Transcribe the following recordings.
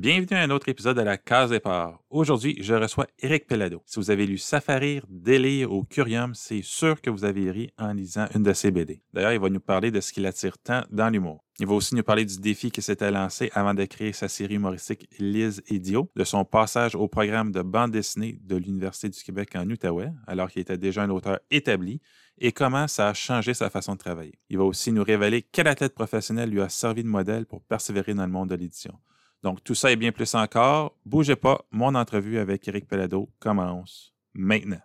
Bienvenue à un autre épisode de la Case Départ. Aujourd'hui, je reçois Eric Pellado. Si vous avez lu Safarir, Délire ou Curium, c'est sûr que vous avez ri en lisant une de ses BD. D'ailleurs, il va nous parler de ce qui l'attire tant dans l'humour. Il va aussi nous parler du défi qui s'était lancé avant de créer sa série humoristique Lise Idiot, de son passage au programme de bande dessinée de l'Université du Québec en Outaouais, alors qu'il était déjà un auteur établi, et comment ça a changé sa façon de travailler. Il va aussi nous révéler quel athlète professionnel lui a servi de modèle pour persévérer dans le monde de l'édition. Donc, tout ça et bien plus encore. Bougez pas, mon entrevue avec Eric Pelado commence maintenant.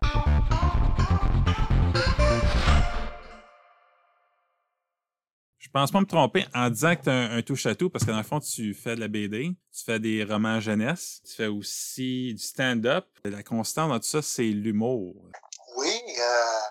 Je pense pas me tromper en disant que tu as un, touche-à-tout parce que dans le fond, tu fais de la BD, tu fais des romans jeunesse, tu fais aussi du stand-up. La constante dans tout ça, c'est l'humour. Oui, euh,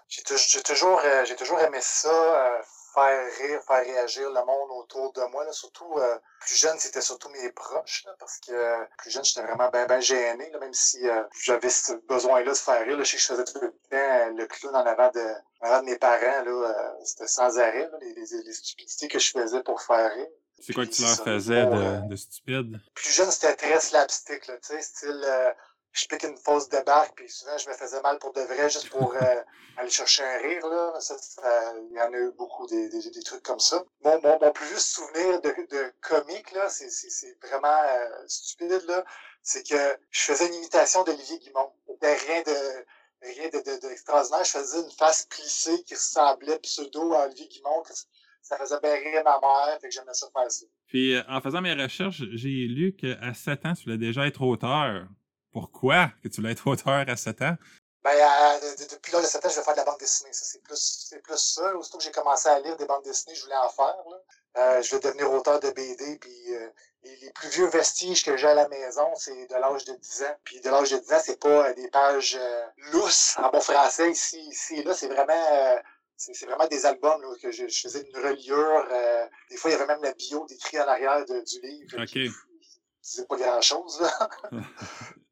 j'ai toujours, euh, toujours aimé ça, euh, faire rire, faire réagir le monde autour de moi. Là. Surtout, euh, plus jeune, c'était surtout mes proches, parce que euh, plus jeune, j'étais vraiment bien ben gêné, même si euh, j'avais ce besoin-là de faire rire. Là. Je sais que je faisais tout le temps le clown en avant de, en avant de mes parents. Là, c'était sans arrêt, les, les, stupidités que je faisais pour faire rire. C'est quoi que tu leur faisais de, de stupide? Plus jeune, c'était très slapstick, là, tu sais, style je pique une fausse débarque, puis souvent je me faisais mal pour de vrai, juste pour euh, aller chercher un rire. Là. Ça, il y en a eu beaucoup des, des, des trucs comme ça. Mon, mon, mon, plus juste souvenir de, de comique, là, c'est, c'est, vraiment euh, stupide, là, c'est que je faisais une imitation d'Olivier Guimont. C'était rien de rien d'extraordinaire. De, de, je faisais une face plissée qui ressemblait pseudo à Olivier Guimont. Ça faisait bien rire ma mère, fait que j'aimais ça faire ça. Puis, euh, en faisant mes recherches, j'ai lu qu'à 7 ans, tu voulais déjà être auteur. Pourquoi que tu voulais être auteur à 7 ans? Ben, euh, depuis l'âge de 7 ans, je vais faire de la bande dessinée. Ça, c'est plus, c'est plus ça. Aussitôt que j'ai commencé à lire des bandes dessinées, je voulais en faire. Là. Euh, je vais devenir auteur de BD. Puis euh, les plus vieux vestiges que j'ai à la maison, c'est de l'âge de 10 ans. Puis de l'âge de 10 ans, c'est pas des pages lousses en bon français. Ici, ici et là, c'est vraiment c'est vraiment des albums là, que je, faisais une reliure. des fois, il y avait même la bio décrit en arrière du livre. OK. C'est pas grand-chose.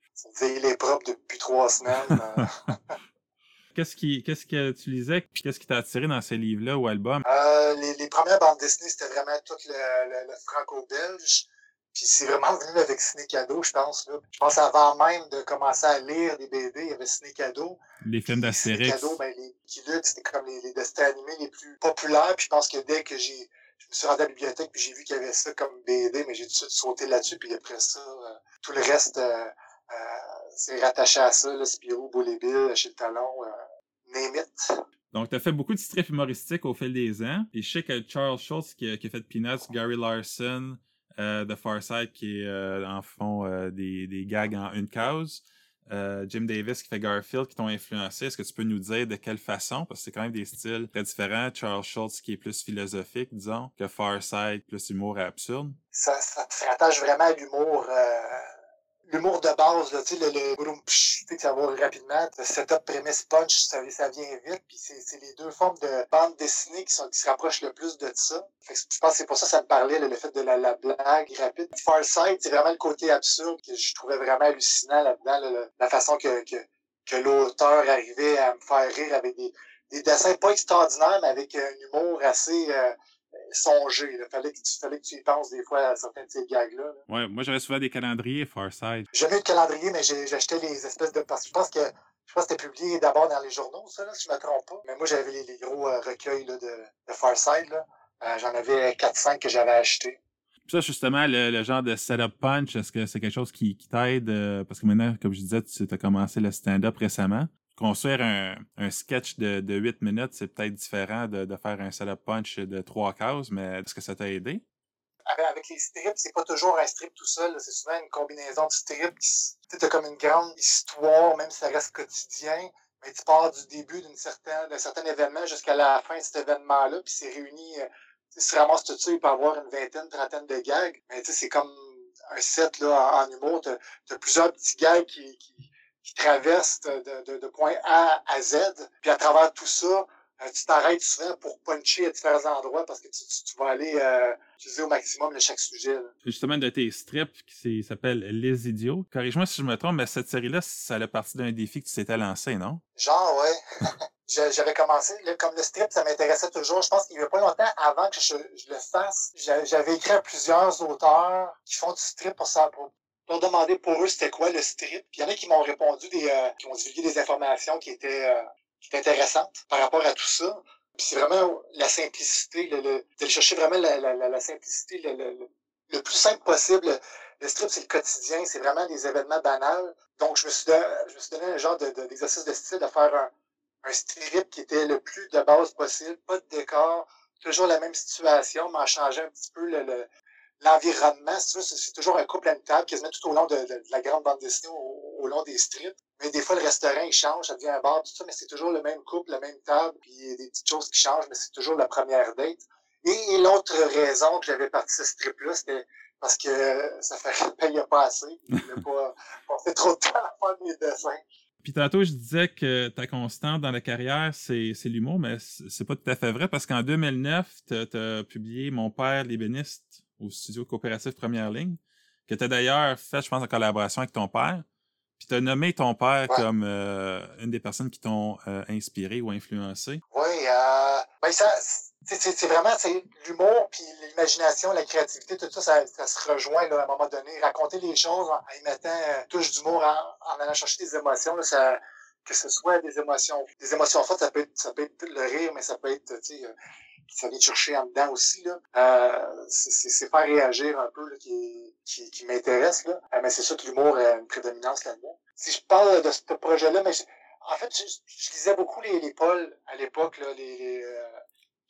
il est propre depuis trois semaines. Euh. Qu'est-ce, qui, qu'est-ce que tu lisais puis qu'est-ce qui t'a attiré dans ces livres-là ou albums? Euh, les, les, premières bandes dessinées, c'était vraiment tout le, le, franco-belge. Puis c'est vraiment venu avec Ciné Cadeau, je pense. Là. Je pense avant même de commencer à lire des BD, il y avait Ciné Cadeau. Les films d'Astérix. Ciné Cadeau, ben, les c'était comme les, les, destins animés les plus populaires. Puis je pense que dès que j'ai je me suis rendu à la bibliothèque puis j'ai vu qu'il y avait ça comme BD, mais j'ai tout de suite sauté là-dessus. Puis après ça, euh, tout le reste... Euh, c'est rattaché à ça, le Spirou, Bill, chez le Talon, euh, name Donc, tu as fait beaucoup de strips humoristiques au fil des ans. Et je sais que Charles Schultz, qui a, fait Peanuts, Gary Larson, euh, The Far Side, qui est euh, en fond euh, des, des gags en une cause, Jim Davis qui fait Garfield, qui t'ont influencé. Est-ce que tu peux nous dire de quelle façon? Parce que c'est quand même des styles très différents. Charles Schultz qui est plus philosophique, disons, que Far Side, plus humour absurde. Ça, ça te rattache vraiment à l'humour l'humour de base, le, le ça va rapidement. Setup, prémisse, punch, ça, vient vite. Puis c'est les deux formes de bande dessinée qui, se rapprochent le plus de ça. Je pense que c'est pour ça que ça me parlait, le fait de la, la blague rapide. Far Side, c'est vraiment le côté absurde que je trouvais vraiment hallucinant là-dedans. la façon que, que, que l'auteur arrivait à me faire rire avec des, des dessins pas extraordinaires, mais avec un humour assez... Euh, songer. Il fallait que, tu, fallait que tu y penses des fois à certains de ces gags-là. Ouais, moi j'avais souvent des calendriers Farside. Eu de calendrier, mais j'ai acheté les espèces de. Parce que je pense que je pense que c'était publié d'abord dans les journaux, ça, là, si je me trompe pas. Mais moi, j'avais les, les, gros euh, recueils là, de, de Farside. Euh, J'en avais 4-5 que j'avais achetés. Ça, justement, le, genre de setup punch, est-ce que c'est quelque chose qui, qui t'aide? Euh, parce que maintenant, comme je disais, tu as commencé le stand-up récemment construire un, un sketch de, de 8 minutes, c'est peut-être différent de, faire un setup punch de trois cases, mais est-ce que ça t'a aidé? Avec les strips, c'est pas toujours un strip tout seul, c'est souvent une combinaison de strips. Tu as comme une grande histoire, même si ça reste quotidien, mais tu pars du début d'un certain, événement jusqu'à la fin de cet événement-là, puis c'est réuni. Euh, tu ramasses tout ça, il peut avoir une vingtaine, trentaine de gags, mais c'est comme un set là, en, humour. Tu as, plusieurs petits gags qui qui traverse de, de, de, point A à Z. Puis à travers tout ça, euh, tu t'arrêtes souvent pour puncher à différents endroits parce que tu, vas aller euh, utiliser au maximum chaque sujet. Justement, de tes strips qui s'appelle Les Idiots. Corrige-moi si je me trompe, mais cette série-là, ça a partie d'un défi que tu t'étais lancé, non? Genre, ouais. J'avais commencé, comme le strip, ça m'intéressait toujours. Je pense qu'il n'y a pas longtemps avant que je, le fasse. J'avais écrit à plusieurs auteurs qui font du strip pour, ça, pour leur demander pour eux c'était quoi le strip. Puis il y en a qui m'ont répondu, des, euh, qui ont divulgué des informations qui étaient, euh, qui intéressantes par rapport à tout ça. Puis c'est vraiment la simplicité, le, le, de chercher vraiment la, la, la, simplicité, le, le, plus simple possible. Le strip, c'est le quotidien, c'est vraiment des événements banals. Donc, je me suis donné, je me suis donné un genre d'exercice de, de, style de faire un, un strip qui était le plus de base possible, pas de décor, toujours la même situation, mais en changeant un petit peu le, l'environnement, si c'est toujours un couple à une table, quasiment tout au long de, la grande bande dessinée, au, long des strips. Mais des fois, le restaurant, il change, ça devient un bar, tout ça, mais c'est toujours le même couple, la même table, puis il y a des petites choses qui changent, mais c'est toujours la première date. Et, l'autre raison que j'avais parti ce strip-là, c'était parce que ça fait payait pas assez. Il pas passé trop de temps à faire mes dessins. Puis tantôt, je disais que ta constante dans la carrière, c'est, l'humour, mais c'est pas tout à fait vrai parce qu'en 2009, tu as publié Mon père l'ébéniste au studio coopératif Première Ligne, que tu as d'ailleurs fait, je pense, en collaboration avec ton père. Puis tu as nommé ton père comme euh, une des personnes qui t'ont euh, inspiré ou influencé. Oui, euh, ben ça, c'est vraiment l'humour, puis l'imagination, la créativité, tout ça, ça, se rejoint là, à un moment donné. Raconter les choses en, y mettant une touche d'humour, en, allant chercher des émotions, là, ça, que ce soit des émotions, des émotions fortes, ça peut être, ça peut être le rire, mais ça peut être, ça vient chercher en dedans aussi. Là. Euh, c'est faire réagir un peu là, qui, qui, qui m'intéresse. Là. mais c'est sûr que l'humour a une prédominance là-dedans. Si je parle de ce projet-là, mais en fait, je, lisais beaucoup les, les Paul à l'époque, là, les, les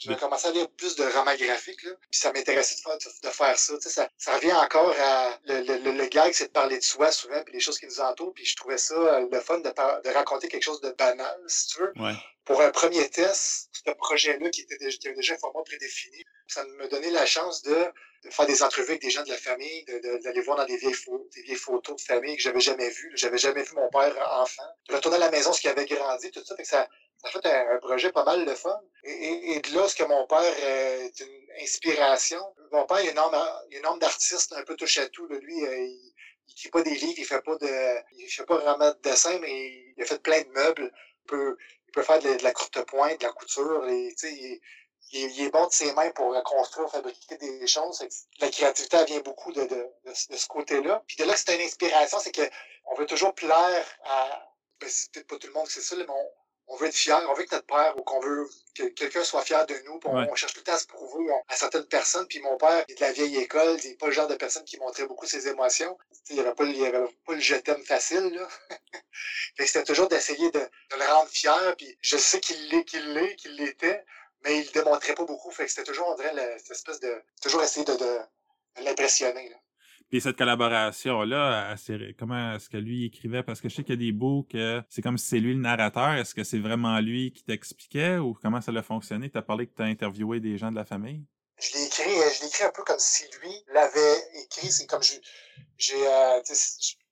euh, j'ai commencé à lire plus de romans graphiques, là, puis ça m'intéressait de faire, de faire ça, ça. Ça revient encore à le, le, le gag, c'est de parler de soi souvent, puis les choses qui nous entourent, puis je trouvais ça euh, le fun de, de raconter quelque chose de banal, si tu veux. Ouais. Pour un premier test, ce projet-là qui était déjà, qui avait déjà un format prédéfini, ça me donnait la chance de, de, faire des entrevues avec des gens de la famille, d'aller voir dans des vieilles, photos, des vieilles photos de famille que j'avais jamais vues. J'avais jamais vu mon père enfant. De retourner à la maison, ce qui avait grandi, tout ça. Fait que ça, ça fait un, projet pas mal de fun. Et, et, de là, ce que mon père est une inspiration. Mon père, il est un homme, d'artiste un peu touche à tout. Lui, euh, il, il écrit pas des livres, il fait pas de, il fait pas vraiment de dessin, mais il a fait plein de meubles. Il peut, il peut faire de, la courte pointe, de la couture. Et, il, il, est bon de ses mains pour construire, fabriquer des choses. La créativité, vient beaucoup de, de, de, ce côté-là. Puis de là c'est une inspiration, c'est que on veut toujours plaire à. Ben, c'est peut-être pas tout le monde, c'est ça, mais on, on veut être fier, on veut que notre père ou qu'on veut que quelqu'un soit fier de nous. On, cherche tout le temps à se prouver à, certaines personnes. Puis mon père il est de la vieille école, il n'est pas le genre de personne qui montrait beaucoup ses émotions. Il n'y avait, avait pas le je t'aime facile. Là. c'était toujours d'essayer de, de, le rendre fier. Puis je sais qu'il l'est, qu'il l'est, qu'il l'était, mais il ne démontrait pas beaucoup. Fait que c'était toujours, on dirait, cette espèce de. toujours essayer de, de, de l'impressionner. Puis cette collaboration-là, comment est-ce que lui écrivait? Parce que je sais qu'il y a des bouts que c'est comme si c'est lui le narrateur. Est-ce que c'est vraiment lui qui t'expliquait ou comment ça a fonctionné? Tu as parlé que tu as interviewé des gens de la famille? Je l'ai écrit, euh, je l'ai écrit un peu comme si lui l'avait écrit. C'est comme je, euh,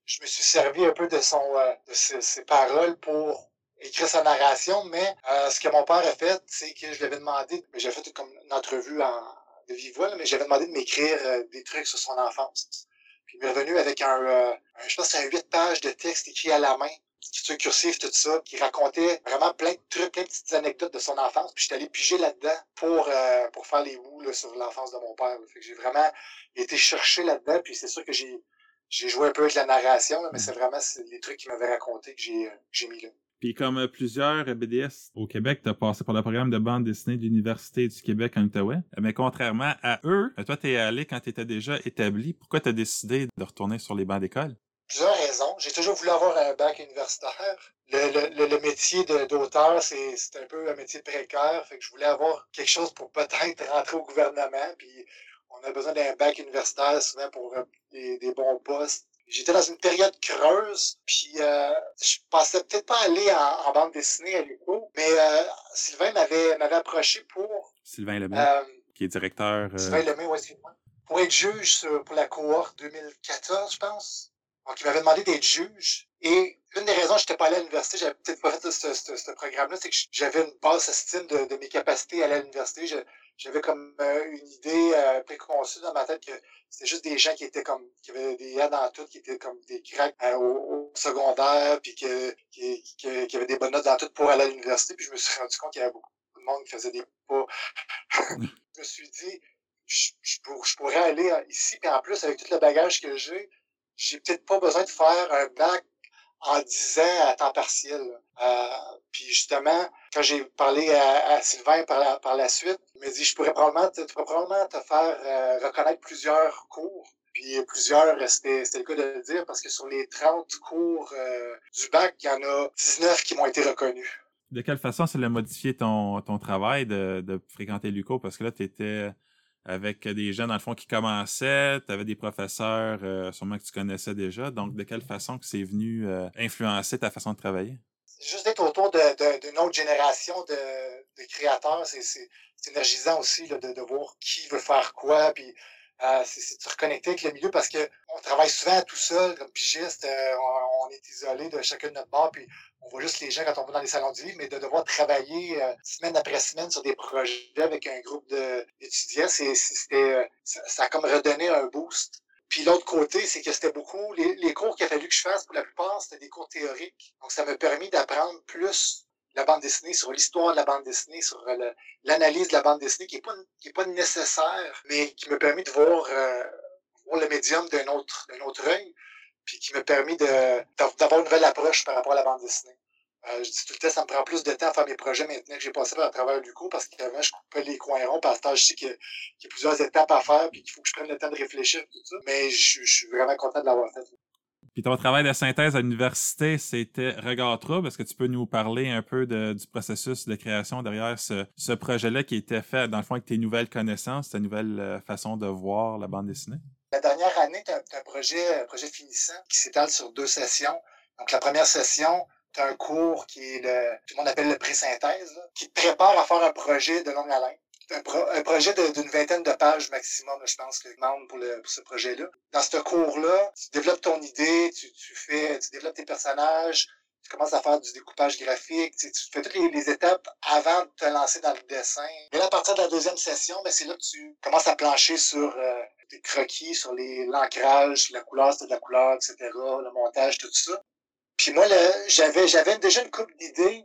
je, me suis servi un peu de son, euh, de ses, paroles pour écrire sa narration, mais ce que mon père a fait, c'est que je lui avais demandé, j'ai fait comme une entrevue en, de vive voix, mais j'avais demandé de m'écrire des trucs sur son enfance. Puis il m'est revenu avec un, euh, je pense un huit pages de texte écrit à la main, écriture cursive, tout ça, qui racontait vraiment plein de trucs, plein de petites anecdotes de son enfance. Puis j'étais allé piger là-dedans pour, euh, pour faire les bouts là, sur l'enfance de mon père. Fait que j'ai vraiment été chercher là-dedans, puis c'est sûr que j'ai j'ai joué un peu avec la narration, mais c'est vraiment les trucs qu'il m'avait raconté que j'ai j'ai mis là. Puis comme euh, plusieurs BDS au Québec, tu as passé par le programme de bande dessinée de l'Université du Québec en Outaouais. Mais contrairement à eux, toi, tu es allé quand tu étais déjà établi. Pourquoi tu as décidé de retourner sur les bancs d'école? Plusieurs raisons. J'ai toujours voulu avoir un bac universitaire. Le, métier d'auteur, c'est un peu un métier précaire. Fait que je voulais avoir quelque chose pour peut-être rentrer au gouvernement. Puis on a besoin d'un bac universitaire souvent pour euh, des, des bons postes j'étais dans une période creuse, puis euh, je pensais peut-être pas aller en, bande dessinée à l'UQO, mais euh, Sylvain m'avait m'avait approché pour... Sylvain Lemay, euh, qui est directeur... Sylvain Lemay, oui, excuse-moi. Pour être juge pour la cohorte 2014, je pense. Donc, il m'avait demandé d'être juge. Et une des raisons que je n'étais pas allé à l'université, j'avais peut-être pas fait ce, programme-là, c'est que j'avais une basse estime de, mes capacités à aller à l'université. J'avais comme euh, une idée euh, préconçue dans ma tête que c'était juste des gens qui étaient comme, qui avaient des A dans tout, qui étaient comme des grecs euh, au, secondaire, puis que, qui, qui, avaient des bonnes notes dans tout pour aller à l'université. Puis je me suis rendu compte qu'il y avait beaucoup de monde qui faisait des pas. je me suis dit, je, je, pourrais aller ici, puis en plus, avec tout le bagage que j'ai, j'ai peut-être pas besoin de faire un bac en 10 ans à temps partiel. Euh, puis justement, quand j'ai parlé à, Sylvain par la, par la suite, il m'a dit, je pourrais probablement, te, pourrais probablement te faire euh, reconnaître plusieurs cours. Puis plusieurs, c'était le cas de le dire, parce que sur les 30 cours euh, du bac, il y en a 19 qui m'ont été reconnus. De quelle façon ça a modifié ton, ton travail de, de fréquenter l'UCO? Parce que là, tu étais avec des gens, dans le fond, qui commençaient, tu avais des professeurs euh, sûrement que tu connaissais déjà. Donc, de quelle façon que c'est venu euh, influencer ta façon de travailler? Juste d'être autour d'une autre génération de, de créateurs. C'est énergisant aussi de, de, voir qui veut faire quoi. Puis, euh, c'est de se reconnecter avec le milieu parce qu'on travaille souvent tout seul, comme pigiste. on, on, est isolé de chacun de notre bord. Puis, on voit juste les gens quand on va dans les salons du livre, mais de devoir travailler euh, semaine après semaine sur des projets avec un groupe d'étudiants, euh, ça, ça, a comme redonné un boost. Puis l'autre côté, c'est que c'était beaucoup, les, les cours qu'il a fallu que je fasse, pour la plupart, c'était des cours théoriques. Donc, ça m'a permis d'apprendre plus la bande dessinée, sur l'histoire de la bande dessinée, sur euh, l'analyse de la bande dessinée, qui n'est pas, est pas nécessaire, mais qui m'a permis de voir, voir le médium d'un autre, d'un autre œil puis qui m'a permis d'avoir une nouvelle approche par rapport à la bande dessinée. Euh, je dis tout le temps, ça me prend plus de temps à faire mes projets maintenant que j'ai passé par à travers du coup, parce qu'avant, je coupais les coins ronds, parce que je sais qu'il y, a plusieurs étapes à faire, puis qu'il faut que je prenne le temps de réfléchir, tout ça. Mais je, suis vraiment content de l'avoir fait. Puis ton travail de synthèse à l'université, c'était Regard Trouble. Est-ce que tu peux nous parler un peu du processus de création derrière ce, projet-là qui était fait, dans le fond, avec tes nouvelles connaissances, ta nouvelle euh, façon de voir la bande dessinée? La dernière année, tu as, un projet, projet finissant qui s'étale sur deux sessions. Donc, la première session, tu as un cours qui est le, tout le monde appelle le pré-synthèse, qui te prépare à faire un projet de longue haleine. Un, un projet d'une vingtaine de pages maximum, je pense, que demande pour, pour ce projet-là. Dans ce cours-là, tu développes ton idée, tu, tu, fais, tu développes tes personnages, tu commences à faire du découpage graphique, tu, fais toutes les, étapes avant de te lancer dans le dessin. Et là, à partir de la deuxième session, ben, c'est là que tu commences à plancher sur euh, des croquis, sur l'ancrage, la couleur, c'était de la couleur, etc., le montage, tout ça. Puis moi, j'avais, j'avais déjà une coupe d'idées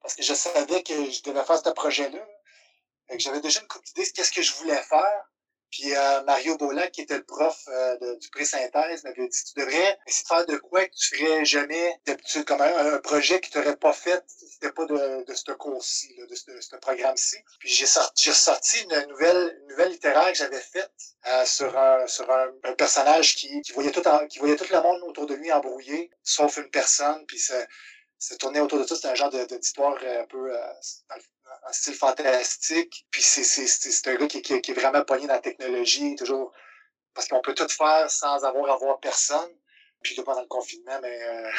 parce que je savais que je devais faire ce projet-là. J'avais déjà une coupe d'idées de qu'est-ce que je voulais faire. Puis euh, Mario Bolac, qui était le prof euh, du pré-synthèse, m'avait dit Tu devrais essayer de faire de quoi que tu ferais jamais d'habitude, comme un, projet que tu n'aurais pas fait si c'était pas de, de ce cours-ci, de ce, ce programme-ci. Puis j'ai sorti, une nouvelle, une nouvelle littéraire que j'avais faite euh, sur, un, sur un, personnage qui, qui, voyait tout qui voyait tout le monde autour de lui embrouillé, sauf une personne. Puis ça, ça tournait autour de ça. C'était un genre d'histoire un peu un style fantastique. Puis c'est un gars qui, qui, qui, est vraiment pogné dans la technologie, toujours. Parce qu'on peut tout faire sans avoir à voir personne. Puis là, pendant le confinement, mais euh,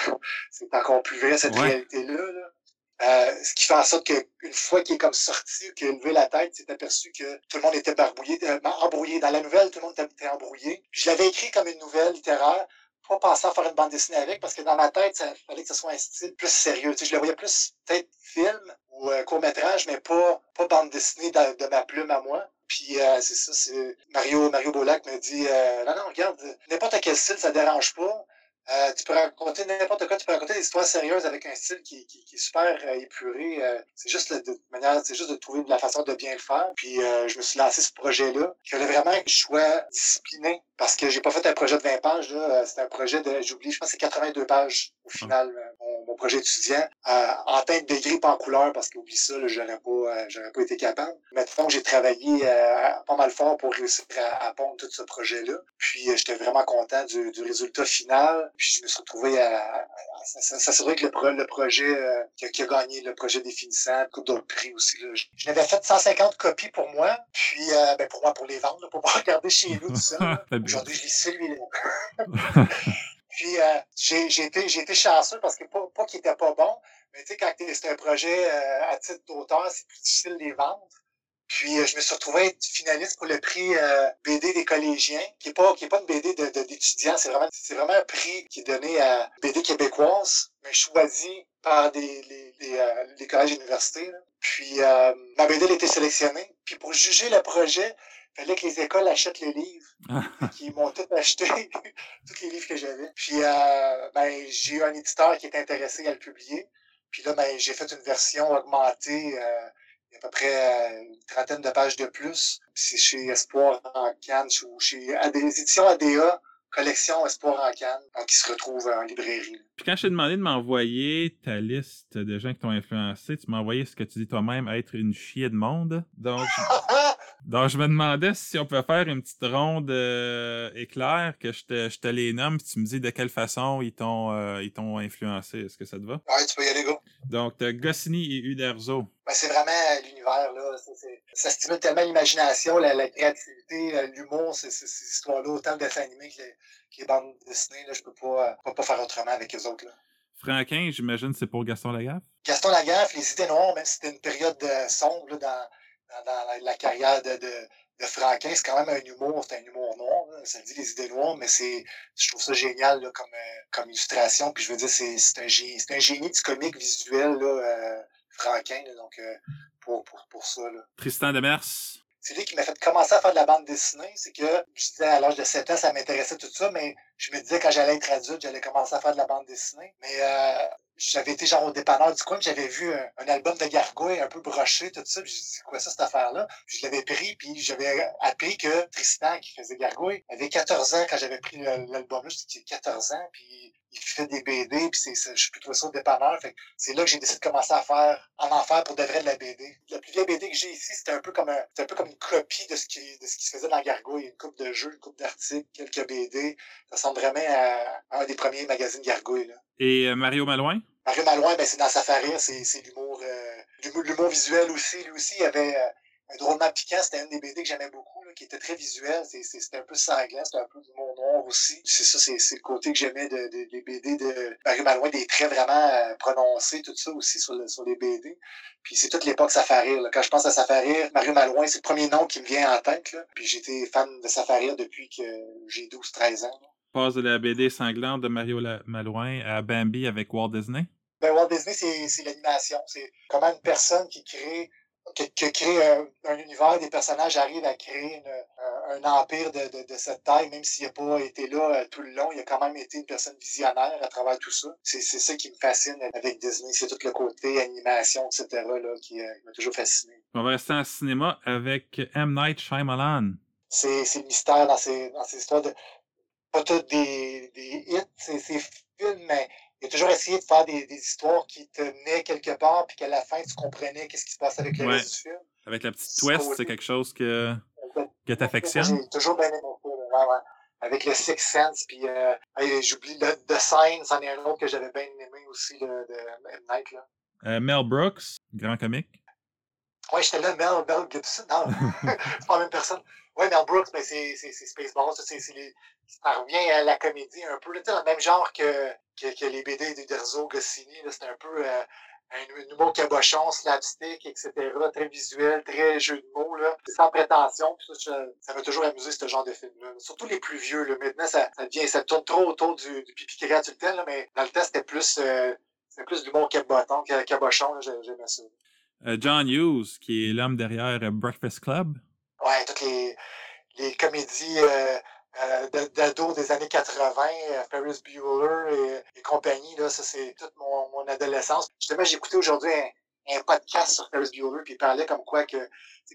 c'est encore plus vrai cette réalité-là. Euh, ce qui fait en sorte qu'une fois qu'il est comme sorti, qu'il a levé la tête, s'est aperçu que tout le monde était barbouillé, euh, embrouillé. Dans la nouvelle, tout le monde était embrouillé. je l'avais écrit comme une nouvelle littéraire, pas penser à faire une bande dessinée avec, parce que dans ma tête, il fallait que ce soit un style plus sérieux. Tu sais, je le voyais plus peut-être film, ou un court-métrage, mais pas, pas bande dessinée de, de ma plume à moi. Puis euh, c'est ça, c'est Mario, Mario Bolac me dit euh, Non, non, regarde, n'importe quel style, ça dérange pas. Euh, tu peux raconter n'importe quoi, tu peux raconter des histoires sérieuses avec un style qui, qui, qui est super euh, épuré. Euh, c'est juste de, manière, c'est juste de trouver la façon de bien le faire. Puis je me suis lancé ce projet-là. Il fallait vraiment que je sois discipliné parce que j'ai pas fait un projet de 20 pages. Là. C'était un projet de, j'oublie, je pense que c'est 82 pages au final, mon, mon projet étudiant. en teinte de gris, pas en couleur, parce qu'oublie ça, j'aurais pas, j'aurais pas été capable. Maintenant, j'ai travaillé pas mal fort pour réussir à, à pondre tout ce projet-là. Puis j'étais vraiment content du, du résultat final. Puis je me suis retrouvé à, s'assurer que le, projet euh, qui, a, gagné le projet définissant, coupe d'autres prix aussi. Là. Je, n'avais fait 150 copies pour moi, puis euh, ben pour moi pour les vendre, pour pas regarder chez nous tout ça. Aujourd'hui, je lis celui-là. puis euh, j'ai été, été chanceux parce que pas, pas qu'il était pas bon, mais tu sais, quand c'est un projet à titre d'auteur, c'est plus difficile de les vendre. Puis je me suis retrouvé être finaliste pour le prix BD des collégiens, qui est pas qui est pas une BD d'étudiants, de, c'est vraiment c'est vraiment un prix qui est donné à BD québécoise, mais choisi par des, les, les, collèges et universités. Puis ma BD a été sélectionnée. Puis pour juger le projet, fallait que les écoles achètent les livres. Ils m'ont tout acheté, tous les livres que j'avais. Puis ben, j'ai eu un éditeur qui était intéressé à le publier. Puis là, ben, j'ai fait une version augmentée, euh, il y a à peu près euh, une trentaine de pages de plus. C'est chez Espoir en Cannes, ou chez des éditions ADA, collection Espoir en Cannes, qui se retrouve en librairie. Puis quand je t'ai demandé de m'envoyer ta liste de gens qui t'ont influencé, tu m'as envoyé ce que tu dis toi-même être une chier de monde. Donc, donc je me demandais si on peut faire une petite ronde euh, éclair, que je te, je te les nomme, puis tu me dis de quelle façon ils t'ont euh, ils t'ont influencé. Est-ce que ça te va? Ouais, tu peux y aller, go. Donc, t'as Goscinny et Uderzo. Ben, c'est vraiment l'univers, là. ça stimule tellement l'imagination, la, créativité, euh, l'humour, ces histoires-là, autant de dessins animés que les, que les bandes dessinées, là, je peux pas, pas, pas faire autrement avec eux autres, là. Franquin, j'imagine c'est pour Gaston Lagaffe? Gaston Lagaffe, Les Idées Noires, même si c'était une période sombre là, dans, dans, la, carrière de, de, de Franquin, c'est quand même un humour, c'est un humour noir, ça dit Les Idées Noires, mais c'est je trouve ça génial là, comme, euh, comme illustration, puis je veux dire, c'est un, un génie du comique visuel, là, euh, Franquin, donc euh, pour, pour, pour ça. Là. Tristan Demers c'est lui qui m'a fait commencer à faire de la bande dessinée. C'est que je disais à l'âge de 7 ans, ça m'intéressait tout ça, mais je me disais quand j'allais être adulte, j'allais commencer à faire de la bande dessinée. Mais euh, j'avais été genre au dépanneur du coin, j'avais vu un, album de Gargouille un peu broché, tout ça. Puis j'ai dit, c'est quoi ça, cette affaire-là? je l'avais pris, puis j'avais appris que Tristan, qui faisait Gargouille, avait 14 ans quand j'avais pris l'album-là. J'ai 14 ans, puis il fait des BD, puis c'est, je peux trouver ça au dépanneur. Fait c'est là que j'ai décidé de commencer à faire, en en faire pour de vrai de la BD. La plus vieille BD que j'ai ici, c'était un peu comme un, un peu comme une copie de ce qui, de ce qui se faisait dans Gargouille. Une coupe de jeux, une coupe d'articles, quelques BD. Ça ressemble vraiment à, un des premiers magazines Gargouille, là. Et euh, Mario Malouin? Mario Malouin, ben, c'est dans Safari, c'est, l'humour, euh, l'humour, visuel aussi. Lui aussi, il avait, euh, un drôlement piquant, c'était une des BD que j'aimais beaucoup, là, qui était très visuel. C'était un peu sanglant, c'était un peu monde noir aussi. C'est ça, c'est le côté que j'aimais de, des BD de Marie Malouin, des traits vraiment prononcés, tout ça aussi sur, le, sur les BD. Puis c'est toute l'époque Safari. Là. Quand je pense à Safari, Mario Malouin, c'est le premier nom qui me vient en tête. Là. Puis j'étais fan de Safari depuis que j'ai 12-13 ans. Là. Passe de la BD sanglante de Mario Malouin à Bambi avec Walt Disney? Ben, Walt Disney, c'est l'animation. C'est comment une personne qui crée qui, crée un, univers, des personnages arrivent à créer un, empire de, de, de, cette taille, même s'il n'a pas été là euh, tout le long, il a quand même été une personne visionnaire à travers tout ça. C'est ça qui me fascine avec Disney, c'est tout le côté animation, etc., là, qui, euh, m'a toujours fasciné. On va rester en cinéma avec M. Night Shyamalan. C'est le mystère dans ces, dans ces histoires de... Pas tous des, des hits, c'est films, mais il a toujours essayé de faire des, des histoires qui te tenaient quelque part, puis qu'à la fin, tu comprenais qu'est-ce qui se passe avec le reste du film. Avec la petite twist, c'est quelque chose que, que t'affectionnes. J'ai toujours bien aimé ça. Ouais, ouais. Avec le Six Sense, puis euh, j'oublie le The Sign, c'en est un autre que j'avais bien aimé aussi, le, de M. Night. Là. Euh, Mel Brooks, grand comique. Ouais, j'étais là, Mel, Mel Gibson. Non, c'est pas la même personne. Ouais, Mel Brooks, mais c'est Spaceballs. Ça revient à la comédie un peu, le même genre que que, les BD de Derzo Goscinny. C'était un peu euh, un humour cabochon, slapstick, etc. Très visuel, très jeu de mots, sans prétention. ça, m'a toujours amusé, ce genre de film-là. Surtout les plus vieux. Maintenant, ça, devient, ça tourne trop autour du, pipi créature tout le temps, là, mais dans le temps, c'était plus, euh, plus de l'humour cabochon, cabochon j'aimais ça. Euh, John Hughes, qui est l'homme derrière Breakfast Club. Ouais, toutes les, les comédies euh, euh, d'ado des années 80, euh, Ferris Bueller et, compagnie. Là, ça, c'est toute mon, mon adolescence. Justement, écouté aujourd'hui un, podcast sur Ferris Bueller, puis il parlait comme quoi que,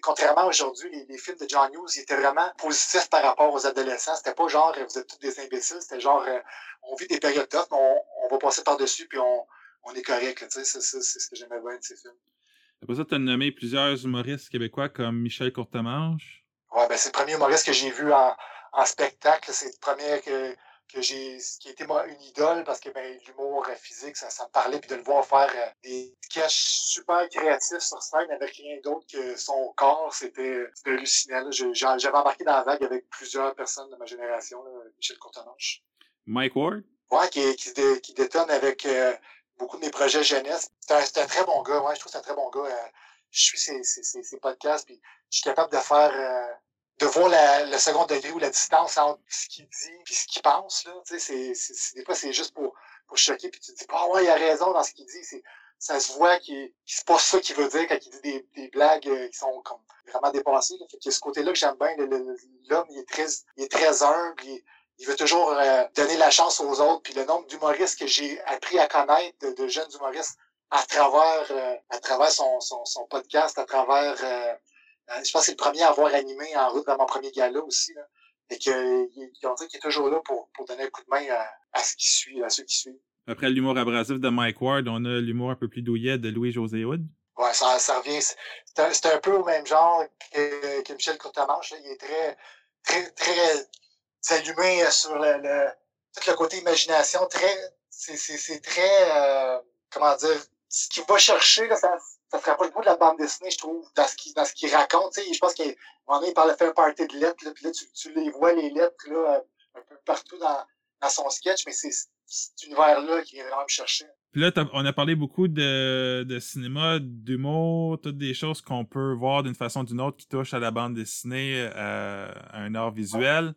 contrairement aujourd'hui, les, les, films de John Hughes, ils étaient vraiment positifs par rapport aux adolescents. C'était pas genre, vous êtes tous des imbéciles, c'était genre, euh, on vit des périodes tough, mais on, on va passer par-dessus, puis on, on est correct. C'est ce que j'aimais bien de ces films. Après ça, tu as nommé plusieurs humoristes québécois comme Michel Courtemanche. Ouais, ben c'est le premier humoriste que j'ai vu en, en spectacle. C'est le premier que, que j'ai qui a été moi, une idole parce que ben, l'humour physique, ça, ça, me parlait, puis de le voir faire euh, des sketchs super créatifs sur scène avec rien d'autre que son corps, c'était hallucinant. J'avais embarqué dans la vague avec plusieurs personnes de ma génération, là, Michel Courtemanche. Mike Ward? Ouais, qui, qui, qui détonne avec euh, beaucoup de mes projets jeunesse. C'est un, un, très bon gars, ouais, je trouve que c'est un très bon gars. Euh, je suis ses, ses, podcasts, puis je suis capable de faire euh, de voir le second degré ou la distance entre ce qu'il dit et ce qu'il pense. Là. Tu sais, c'est, des fois, c'est juste pour, pour choquer, puis tu te dis, ah ouais, il a raison dans ce qu'il dit. Ça se voit qu'il c'est pas ça qu'il veut dire quand il dit des, des blagues euh, qui sont comme vraiment dépassées. Là. Fait que ce côté-là que j'aime bien, l'homme, il est très, il est très humble, il veut toujours euh, donner la chance aux autres. Puis le nombre d'humoristes que j'ai appris à connaître, de, jeunes humoristes, à travers, euh, à travers son, son, son, podcast, à travers, euh, je pense que c'est le premier à avoir animé en route dans mon premier gala aussi. Là, et qu'ils ont dit qu'il est toujours là pour, pour donner un coup de main à, à ce qui suit, à ceux qui suivent. Après l'humour abrasif de Mike Ward, on a l'humour un peu plus douillet de Louis-José Hood. Ouais, ça, ça revient. C'est un, un, peu au même genre que, que Michel Courtemanche. Il est très, très, très s'allumer euh, sur le, le, tout le côté imagination. Très, c'est très, euh, comment dire, ce qu'il va chercher, là, ça, ça se rapproche beaucoup de la bande dessinée, je trouve, dans ce qu'il, dans ce qu'il raconte. Tu sais, je pense qu'à un moment donné, il parle de faire party de lettres, là, puis là, tu, tu les vois, les lettres, là, un peu partout dans, dans son sketch, mais c'est cet univers-là qui vient vraiment me chercher. Puis là, on a parlé beaucoup de, de cinéma, d'humour, toutes des choses qu'on peut voir d'une façon ou d'une autre qui touchent à la bande dessinée, euh, à un art visuel.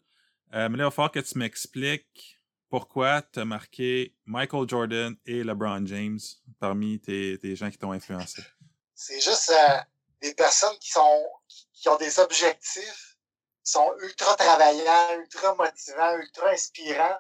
Euh, mais là, il va falloir que tu m'expliques pourquoi tu as marqué Michael Jordan et LeBron James parmi tes, gens qui t'ont influencé. C'est juste euh, des personnes qui sont qui ont des objectifs, qui sont ultra travaillants, ultra motivants, ultra inspirants,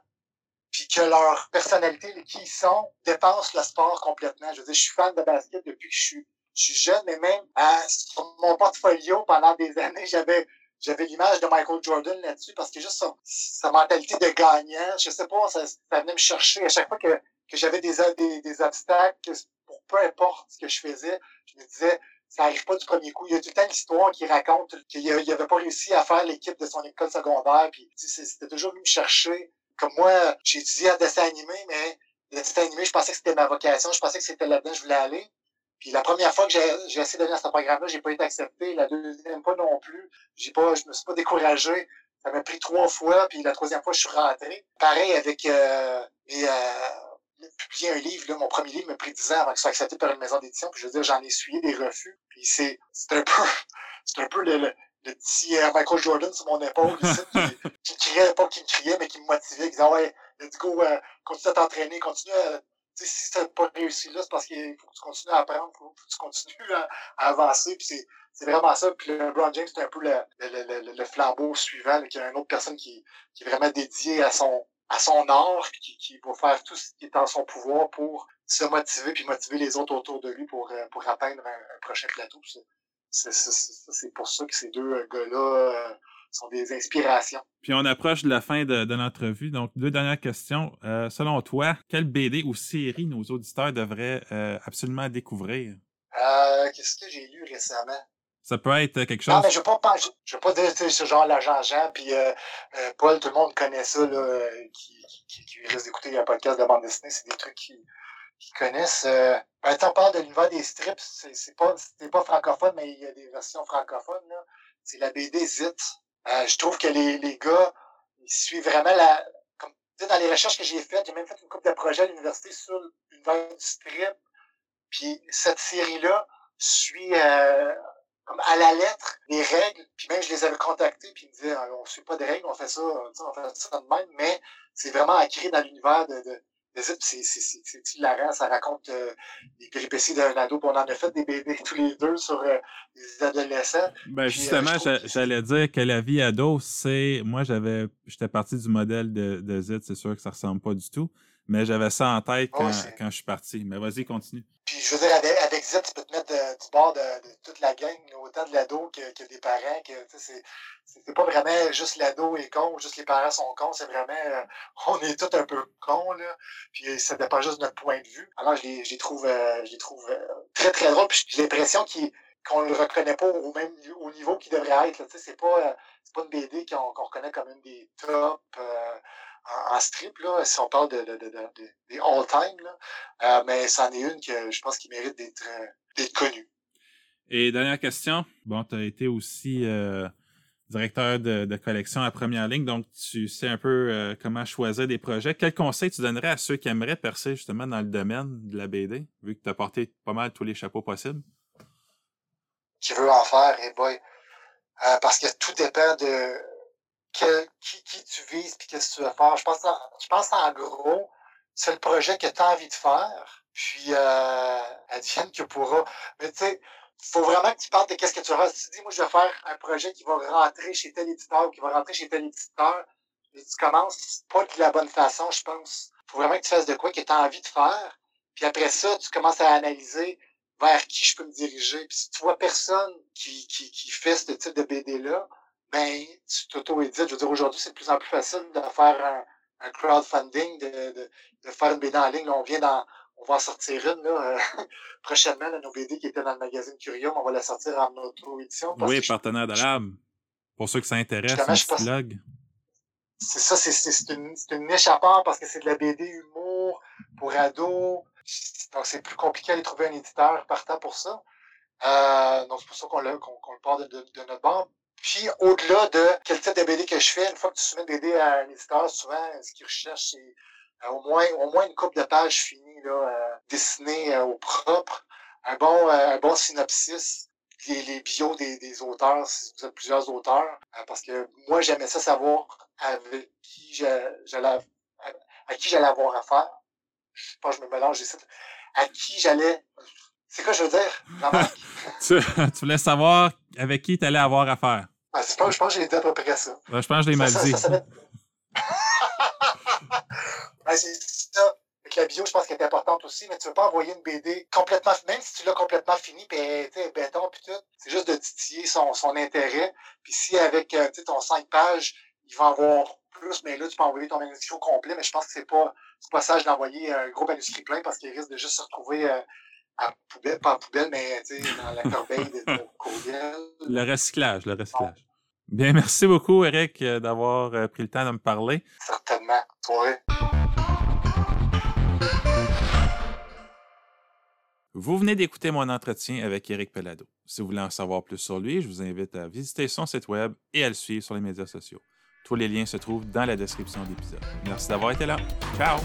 puis que leur personnalité, qui ils sont, dépasse le sport complètement. Je veux dire, je suis fan de basket depuis que je suis, je suis jeune, mais même euh, sur mon portfolio pendant des années, j'avais j'avais l'image de Michael Jordan là-dessus parce que juste sa, mentalité de gagnant, je sais pas, ça, venait me chercher à chaque fois que, que j'avais des, des, des obstacles, pour peu importe ce que je faisais, je me disais, ça arrive pas du premier coup. Il y a tout le temps une histoire qui raconte qu'il avait pas réussi à faire l'équipe de son école secondaire, puis c'était toujours venu me chercher. Comme moi, j'ai étudié en dessin animé, mais le dessin animé, je pensais que c'était ma vocation, je pensais que c'était là-dedans que je voulais aller. Puis la première fois que j'ai essayé d'aller dans ce programme-là, j'ai pas été accepté. La deuxième fois non plus. J'ai pas, je me suis pas découragé. Ça m'a pris trois fois, puis la troisième fois, je suis rentré. Pareil avec euh, et, euh, publier un livre, là, mon premier livre m'a pris dix ans avant que ce soit accepté par une maison d'édition. Puis je veux dire, j'en ai essuyé des refus. Puis c'est un peu c'est un peu le, le, petit euh, Michael Jordan sur mon épaule ici, qui, qui criait, pas qui me criait, mais qui me motivait, qui disait Ouais, let's go, euh, continue à t'entraîner, continue à si tu n'as pas réussi là, c'est parce qu'il faut que tu continues à apprendre, il faut que tu continues à, avancer. Puis c'est, vraiment ça. Puis le LeBron James, c'est un peu le, le, le, flambeau suivant, qui a une autre personne qui, qui est vraiment dédiée à son, à son art, qui, qui va faire tout ce qui est en son pouvoir pour se motiver, puis motiver les autres autour de lui pour, euh, pour atteindre un, prochain plateau. C'est, pour ça que ces deux gars-là euh, sont des inspirations. Puis on approche de la fin de, de l'entrevue. Donc, deux dernières questions. Euh, selon toi, quelle BD ou série nos auditeurs devraient euh, absolument découvrir? Euh, Qu'est-ce que j'ai lu récemment? Ça peut être quelque chose. Non, mais je ne veux pas, je, veux pas dire ce genre l'agent Jean, puis euh, Paul, tout le monde connaît ça, là, qui, qui, qui risque d'écouter un podcast de bande dessinée, c'est des trucs qu'ils qui connaissent. Euh, ben, on parle de l'univers des strips, c'est pas, pas francophone, mais il y a des versions francophones. C'est la BD Zit. Euh, je trouve que les, les gars, ils suivent vraiment la. Comme dans les recherches que j'ai faites, j'ai même fait une couple de projets à l'université sur l'univers du strip. Puis cette série-là suit euh, comme à la lettre les règles. Puis même je les avais contactés, puis ils me disaient on ne suit pas de règles, on fait ça, on fait ça de même, mais c'est vraiment ancré dans l'univers de, de c'est hilarant, ça raconte euh, les péripéties d'un ado, on en a fait des bébés tous les deux sur euh, les adolescents. Ben euh, justement, j'allais dire que la vie ado, c'est. Moi, j'avais. J'étais parti du modèle de, de c'est sûr que ça ressemble pas du tout. Mais j'avais ça en tête quand, quand je suis parti. Mais vas-y, continue. Je veux dire, avec, avec tu peux te mettre du bord de, toute la gang, autant de l'ado que, que, des parents, que c'est c'est pas vraiment juste l'ado est con juste les parents sont cons, c'est vraiment euh, on est tous un peu cons, là. Puis ça dépend juste de notre point de vue. Alors je les, trouve, euh, trouve euh, très très drôles. Puis j'ai l'impression qu'on ne le reconnaît pas au même au niveau qu'il devrait être. C'est pas, pas une BD qu'on reconnaît comme une des top en, strip, là, si on parle de, de, de, des all-time. mais c'en est une que je pense qu'il mérite d'être connue. Et dernière question. Bon, tu as été aussi directeur de, collection à première ligne, donc tu sais un peu euh, comment choisir des projets. Quel conseil tu donnerais à ceux qui aimeraient percer justement dans le domaine de la BD, vu que tu as porté pas mal tous les chapeaux possibles? qui veut en faire, et boy. Euh, parce que tout dépend de qui, qui tu vises et qu'est-ce que tu veux faire. Je pense, en, je pense en gros, c'est le projet que tu as envie de faire, puis euh, advienne que pourra. Mais tu sais, il faut vraiment que tu parles de qu'est-ce que tu veux faire. Si tu dis, moi, je vais faire un projet qui va rentrer chez tel éditeur ou qui va rentrer chez tel éditeur, tu commences pas de la bonne façon, je pense. Il faut vraiment que tu fasses de quoi que tu as envie de faire. Puis après ça, tu commences à analyser vers qui je peux me diriger. Puis si tu vois personne qui, qui, qui fait ce type de BD-là, ben, tu t'auto-édites. Je veux dire, aujourd'hui, c'est de plus en plus facile de faire un, un crowdfunding, de, de, de, faire une BD en ligne. Là, on vient on va en sortir une là, euh, prochainement, là, nos BD qui étaient dans le magazine Curium, on va la sortir en auto-édition. Oui, partenaire de l'âme. Pour ceux qui s'intéressent, un blog. C'est ça, c'est une, une niche à part parce que c'est de la BD humour pour ados. Donc, c'est plus compliqué d'aller trouver un éditeur partant pour ça. Euh, donc, c'est pour ça qu'on le, part de, de, de, notre bande. Puis, au-delà de quel type de BD que je fais, une fois que tu soumets une BD à un éditeur, souvent, ce qu'ils recherchent, c'est euh, au, moins, au moins une coupe de pages finie, là, euh, dessinée euh, au propre, un bon, un bon synopsis, les, les bios des, des, auteurs, si vous êtes plusieurs auteurs, parce que moi, j'aimais ça savoir avec qui à qui j'allais avoir affaire je sais pas, je me mélange ici, à qui j'allais. C'est quoi je veux dire, tu, tu voulais savoir avec qui tu allais avoir affaire. Ah, je pense que j'ai dit à peu près ça. je pense que je l'ai mal dit. Ça, ben, c'est ça. Avec la bio, je pense qu'elle est importante aussi, mais tu ne veux pas envoyer une BD complètement, même si tu l'as complètement fini, puis béton, puis tout, c'est juste de titiller son, son intérêt. Puis si avec euh, ton 5 pages, il va avoir plus, mais là, tu peux envoyer ton manuscrit au complet, mais je pense que c'est pas, pas sage d'envoyer un gros manuscrit plein parce qu'il risque de juste se retrouver euh, à poubelle, pas à poubelle, mais dans la corbeille de, de courriel. Le recyclage, le recyclage. Bien, merci beaucoup, Eric, euh, d'avoir euh, pris le temps de me parler. Certainement. Toi. Vous venez d'écouter mon entretien avec Eric Pelado. Si vous voulez en savoir plus sur lui, je vous invite à visiter son site web et à le suivre sur les médias sociaux. Tous les liens se trouvent dans la description de l'épisode. Merci d'avoir été là. Ciao!